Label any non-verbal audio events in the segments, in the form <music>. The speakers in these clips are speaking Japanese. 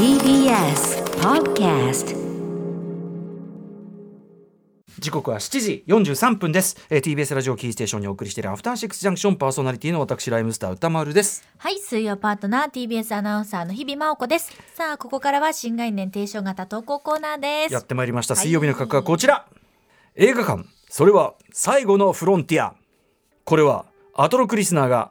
TBS Podcast 時刻は7時43分です、えー、TBS ラジオキーステーションにお送りしているアフターシックスジャンクションパーソナリティの私ライムスター歌丸です。はい、水曜パートナー TBS アナウンサーの日々真央子です。さあ、ここからは新概念提唱型投稿コーナーです。やってまいりました。はい。水曜日の企画はこちら、映画館。それは最後のフロンティア。これはアトロクリスナーが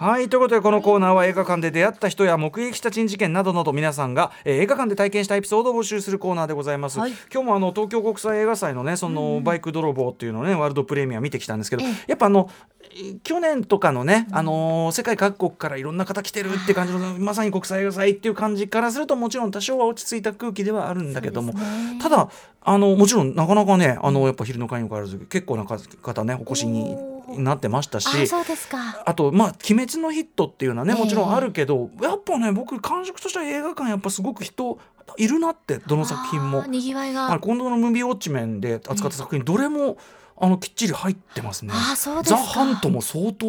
はいということでこのコーナーは映画館で出会った人や目撃した珍事件などなど皆さんが、えー映画館で体験したエピソードを募集するコーナーでございます、はい。今日もあの東京国際映画祭のねそのバイク泥棒っていうのをねワールドプレミア見てきたんですけど、ええ。やっぱあのえ去年とかのね、あのー世界各国からいろんな方来てるって感じのまさに国際映画祭っていう感じからするともちろん多少は落ち着いた空気ではあるんだけども、ね。ただあのもちろんなかなかねあのやっぱ昼の会にもかかわらず結構な方ねお越しになってましたしあ、そうですか。あとまあ「鬼滅のヒット」っていうのはねええもちろんあるけど、やっぱね僕感触としては映画館やっぱすごく人いるなってどの作品も。にぎわいあが。の今度の「ムービーウォッチメン」で扱った作品どれもあのきっちり入ってますね。あー、そうですザ・か。ハントも相当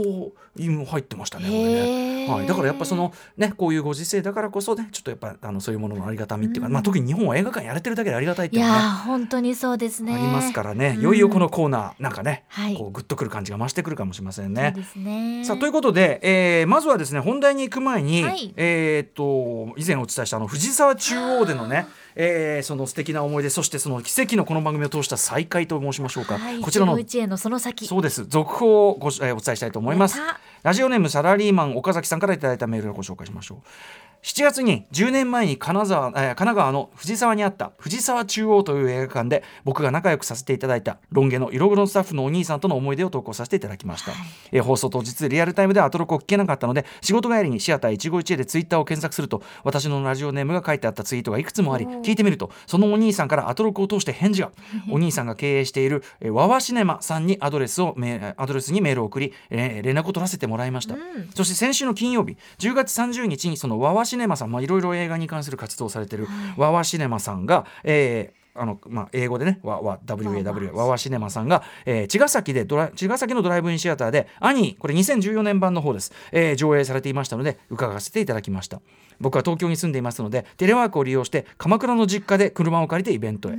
入ってましたね。これね。はい、だからやっぱそのねこういうご時世だからこそねちょっとやっぱあのそういうもののありがたみっていうか、まあ特に日本は映画館やれてるだけでありがたいっていうのはねいやー、本当にそうですね。ありますからね、うん。いよいよこのコーナーなんかね、はい。こうグッとくる感じが増してくるかもしれませんね。さあということで、えーまずはですね本題に行く前に、はい。えーっと以前お伝えしたあの藤沢中央でのね、えーその素敵な思い出そしてその奇跡のこの番組を通した再会と申しましょうか、はい、こちらの一期一会のその先。そうです。続報をご、えーお伝えしたいと思います。ラジオネームサラリーマン岡崎さんからいただいたメールをご紹介しましょう7月に10年前に金沢、えー神奈川の藤沢にあった藤沢中央という映画館で僕が仲良くさせていただいたロン毛の色黒のスタッフのお兄さんとの思い出を投稿させていただきました、えー放送当日リアルタイムではアトロクを聞けなかったので仕事帰りにシアター一期一会でツイッターを検索すると私のラジオネームが書いてあったツイートがいくつもあり聞いてみるとそのお兄さんからアトロクを通して返事がお兄さんが経営している、えーワワシネマさんにアドレスをメアドレスにメールを送り、えー連絡を取らせてもらいました、そして先週の金曜日10月30日にそのワワシネマさんまあいろいろ映画に関する活動をされてい。るワワシネマさんが、えーあのまあ、英語でね、わわ WAW ワワシネマさんが、えー茅ヶ崎でドラ茅ヶ崎のドライブインシアターで「アニー」これ2014年版の方です、えー上映されていましたので伺わせていただきました。僕は東京に住んでいますのでテレワークを利用して鎌倉の実家で車を借りてイベントへ、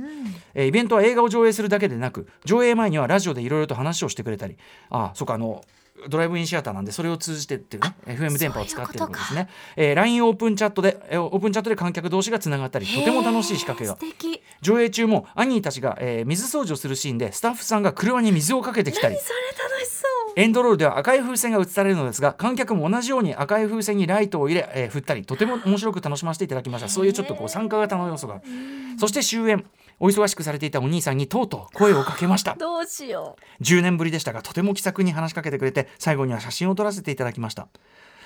えーイベントは映画を上映するだけでなく上映前にはラジオでいろいろと話をしてくれたり。あそうかあのドライブインシアターなんでそれを通じてっていうね FM 電波を使っていることですね、えー LINE オープンチャットで、えーオープンチャットで観客同士がつながったりとても楽しい仕掛けが。素敵。上映中もアニーたちが、えー水掃除をするシーンでスタッフさんが車に水をかけてきたり。それ楽しそう。エンドロールでは赤い風船が映されるのですが観客も同じように赤い風船にライトを入れ、えー振ったりとても面白く楽しませていただきました。そういうちょっとこう参加型の要素がそして終演お忙しくされていたお兄さんにとうとう声をかけました。<laughs> どうしよ10年ぶりでしたがとても気さくに話しかけてくれて最後には写真を撮らせていただきました。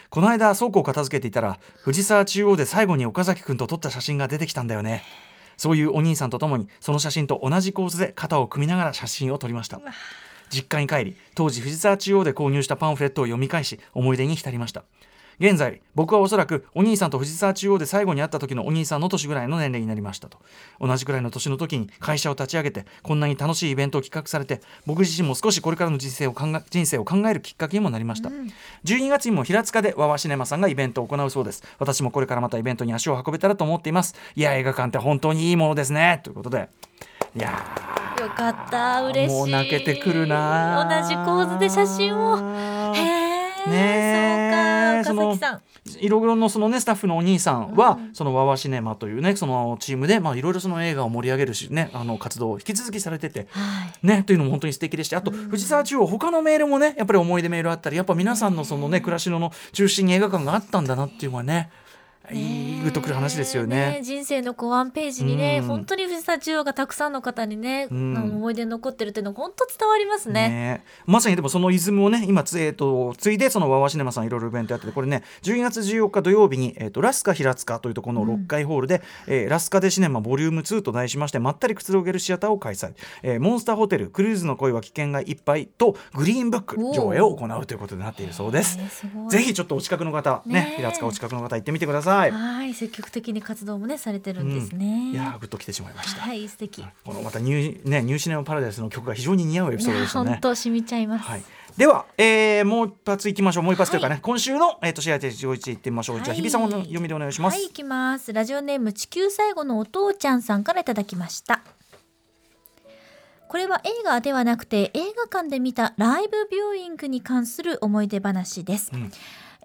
この間倉庫を片付けていたら藤沢中央で最後に岡崎くんと撮った写真が出てきたんだよね。そういうお兄さんとともにその写真と同じ構図で肩を組みながら写真を撮りました。実家に帰り当時藤沢中央で購入したパンフレットを読み返し思い出に浸りました現在僕はおそらくお兄さんと藤沢中央で最後に会った時のお兄さんの年ぐらいの年齢になりましたと同じぐらいの年の時に会社を立ち上げてこんなに楽しいイベントを企画されて僕自身も少しこれからの人生を考え人生を考えるきっかけにもなりました、12月にも平塚でワワシネマさんがイベントを行うそうです私もこれからまたイベントに足を運べたらと思っていますいや映画館って本当にいいものですねということでいやう。よかった。嬉しい。もう泣けてくるな同じ構図で写真を。へえ。ねえそうか。岡崎さん。色黒のそのねスタッフのお兄さんは、そのワワシネマというねそのチームでまあいろいろその映画を盛り上げるしねあの活動を引き続きされててはい。ねというのも本当に素敵でしてあと藤沢中央他のメールもねやっぱり思い出メールあったりやっぱ皆さんのそのね暮らしのの中心に映画館があったんだなっていうのはねいいグッとくる話ですよね。人生のこうワンページにね、うん。本当に藤沢中央がたくさんの方にね、ん。あの思い出に残ってるっていうのが本当伝わりますね。ねまさにでもそのイズムをね今つ,、えー、とついでそのワワシネマさんいろいろイベントやっててこれね12月14日土曜日に、えー、とラスカ平塚というところの6階ホールで、えーラスカデシネマボリューム2と題しましてまったりくつろげるシアターを開催、えーモンスターホテルクルーズの恋は危険がいっぱいとグリーンブック上映を行うということになっているそうです。えーすぜひちょっとお近くの方ねねえ。平塚お近くの方行ってみてくだささい。はい積極的に活動もねされてるんですね、いやーグッと来てしまいました。はい素敵、このまたニューねニューシネマパラダイスの曲が非常に似合うエピソードでしたね。本当染みちゃいます、はい。では、えー、もう一発いきましょう。もう一発というかね、今週のえっ、と試合で上一いってみましょう。じゃあはい日比さんの読みでお願いします。はい、行きます。ラジオネーム地球最後のお父ちゃんさんからいただきました。これは映画ではなくて映画館で見たライブビューイングに関する思い出話です。うん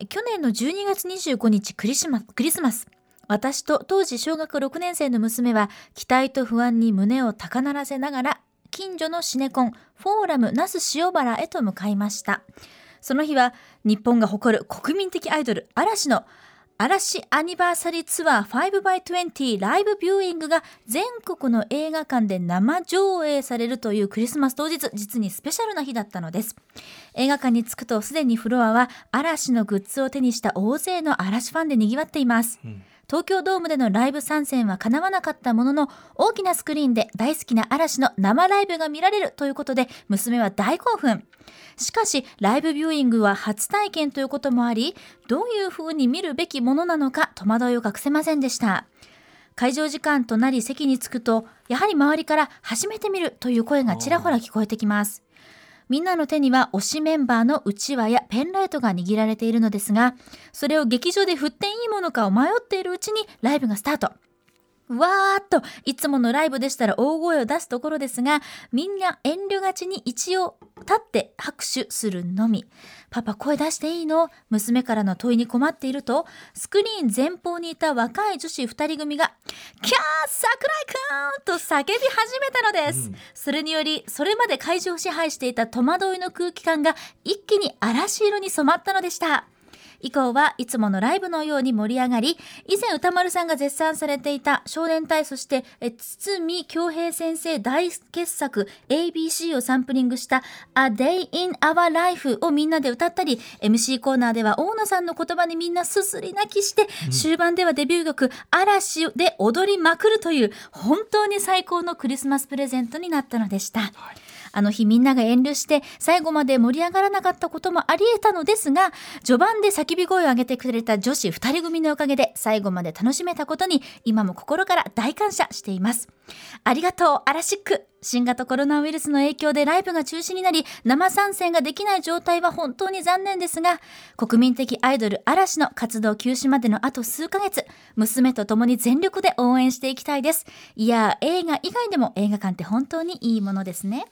去年の12月25日クリスマスクリスマス。私と当時小学6年生の娘は期待と不安に胸を高鳴らせながら近所のシネコンフォーラム那須塩原へと向かいました。その日は日本が誇る国民的アイドル嵐の嵐アニバーサリーツアー 5x20 ライブビューイングが全国の映画館で生上映されるというクリスマス当日実にスペシャルな日だったのです。映画館に着くとすでにフロアは嵐のグッズを手にした大勢の嵐ファンで賑わっています、ん。東京ドームでのライブ参戦は叶わなかったものの大きなスクリーンで大好きな嵐の生ライブが見られるということで娘は大興奮。しかしライブビューイングは初体験ということもありどういう風に見るべきものなのか戸惑いを隠せませんでした。会場時間となり席に着くとやはり周りから初めて見るという声がちらほら聞こえてきます。みんなの手には推しメンバーのうちわやペンライトが握られているのですがそれを劇場で振っていいものかを迷っているうちにライブがスタート。わーっといつものライブでしたら大声を出すところですがみんな遠慮がちに一応立って拍手するのみパパ声出していいの？娘からの問いに困っているとスクリーン前方にいた若い女子2人組が「キャー桜井くん!」と叫び始めたのです、うん。それによりそれまで会場を支配していた戸惑いの空気感が一気に嵐色に染まったのでした以降はいつものライブのように盛り上がり以前歌丸さんが絶賛されていた少年隊そしてえ堤恭平先生大傑作 ABC をサンプリングした A Day in Our Life をみんなで歌ったり MC コーナーでは大野さんの言葉にみんなすすり泣きして、終盤ではデビュー曲嵐で踊りまくるという本当に最高のクリスマスプレゼントになったのでした。あの日みんなが遠慮して最後まで盛り上がらなかったこともあり得たのですが序盤で叫び声を上げてくれた女子2人組のおかげで最後まで楽しめたことに今も心から大感謝しています。ありがとうアラシック新型コロナウイルスの影響でライブが中止になり生参戦ができない状態は本当に残念ですが国民的アイドル嵐の活動休止までのあと数ヶ月娘と共に全力で応援していきたいです。いや映画以外でも映画館って本当にいいものですね。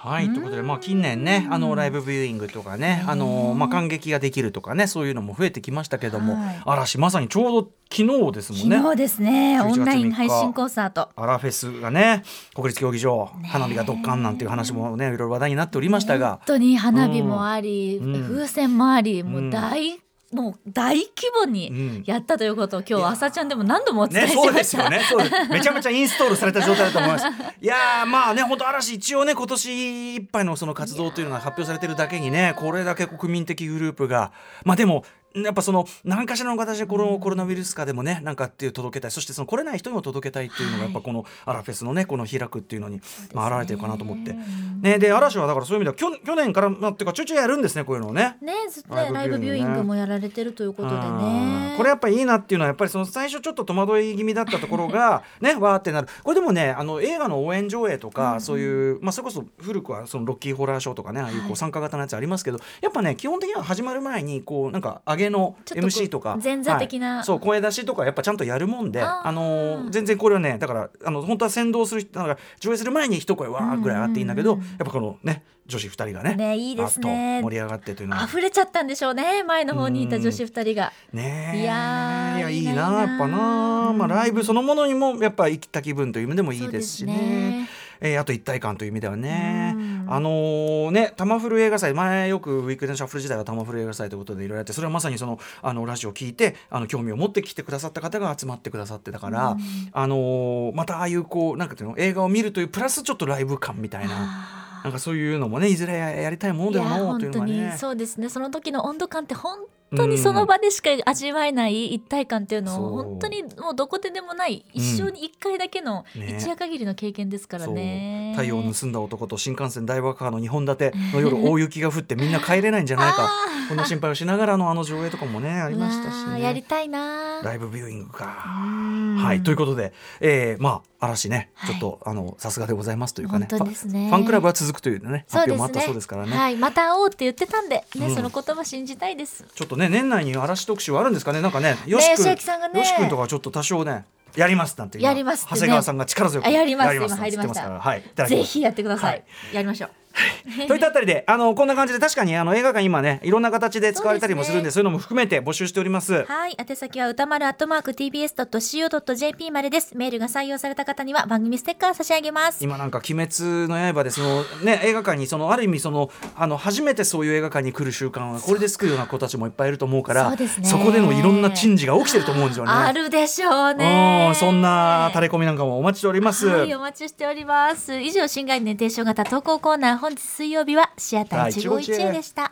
はい、ということで、まあ、近年ね、あのライブビューイングとかね、あの、まあ、感激ができるとかね、そういうのも増えてきましたけども。はい。嵐、まさにちょうど昨日ですもんね。昨日ですね。11月オンライ3日ン配信コンサート。アラフェスがね、国立競技場、花火がドッカンなんていう話もね、いろいろ話題になっておりましたが。本。当に花火もあり、うん。風船もありもううん大、もう大規模うんにやったということを今日朝ちゃんでも何度もお伝えね、しそうでました、すよね。そうです。めちゃめちゃインストールされた状態だと思います。いやー、まあね、本当嵐一応ね、今年いっぱいのその活動というのが発表されてるだけにね、これだけ国民的グループが、まあでも。やっぱその何かしらの形でこのコロナウイルス禍でもねなんかっていう届けたい。そしてその来れない人にも届けたいっていうのがやっぱこのアラフェスのねこの開くっていうのにまあ現れてるかなと思って。ねで嵐はだからそういう意味では去去年からまあっていうかちょいちょいやるんですねこういうのをね。ねずっとねライブビューイングもやられてるということでうんねこれやっぱりいいなっていうのはやっぱりその最初ちょっと戸惑い気味だったところが <laughs> ねわーってなる。これでもねあの映画の応援上映とか、そういう、まあ、それこそ古くはそのロッキーホラーショーとかねああいうこう参加型のやつありますけど、やっぱね基本的には始まる前にこうなんか上げの MC とか。前座的な。はいそう声出しとかやっぱちゃんとやるもんで。あのー全然これはねだからあの本当は先導する人だから上映する前に一声わーぐらい上がっていいんだけど、やっぱこのね女子2人がねねいいですね。盛り上がってというのは。溢れちゃったんでしょうね前の方にいた女子二人が。ねえ。いやーいやいいななやっぱな、うんまあ、ライブそのものにもやっぱ生きた気分という意味でもいいですしね。ね。えーあと一体感という意味ではね、うんあのーねタマフル映画祭前よくウィークデンシャッフル時代はタマフル映画祭ということでいろいろやってそれはまさにそのあのラジオを聞いてあの興味を持ってきてくださった方が集まってくださってたから、うんあのーまたああいうこうなんかっていうの映画を見るというプラスちょっとライブ感みたいな。なんかそういうのもねいずれややりたいものいやだよなというのはね。そうですねその時の温度感って本当にその場でしか味わえない一体感っていうのを本当にもうどこででもない一生に一回だけのね一夜限りの経験ですからね。ね太陽を盗んだ男と新幹線大爆破の2本立ての夜大雪が降ってみんな帰れないんじゃないか。<laughs> こんな心配をしながらのあの上映とかもねありましたしね。やりたいな。ライブビューイングか。うん。はいということで、えー、まあ嵐ね、はい。ちょっとあのさすがでございますというかね。ね。ファンクラブは続くというね発表もあったそうですからね。はいまた会おうって言ってたんでね、うん。その言葉信じたいです。ちょっとね年内に嵐特集はあるんですかね。なんかねよし吉君ねよし君とかちょっと多少ねやりますなんて今やりますね。長谷川さんが力強くあやります。なんて今入りました。はい。ぜひやってください、はい。やりましょう <laughs> といったあたりであのこんな感じで確かにあの映画館今ねいろんな形で使われたりもするんでそういうのも含めて募集しております。はい宛先は歌丸アットマーク TBS.CO.JP までですメールが採用された方には番組ステッカー差し上げます今なんか「鬼滅の刃」でその、ね、映画館にそのある意味そのあの初めてそういう映画館に来る習慣はこれで救うような子たちもいっぱいいると思うからそこでのいろんな珍事が起きてると思うんですよね。あるでしょうねうんそんな垂れ込みなんかもお待ちしております。はい、お待ちしております。以上、新概念提唱型投稿コーナー、本日水曜日はシアター一期一会でした。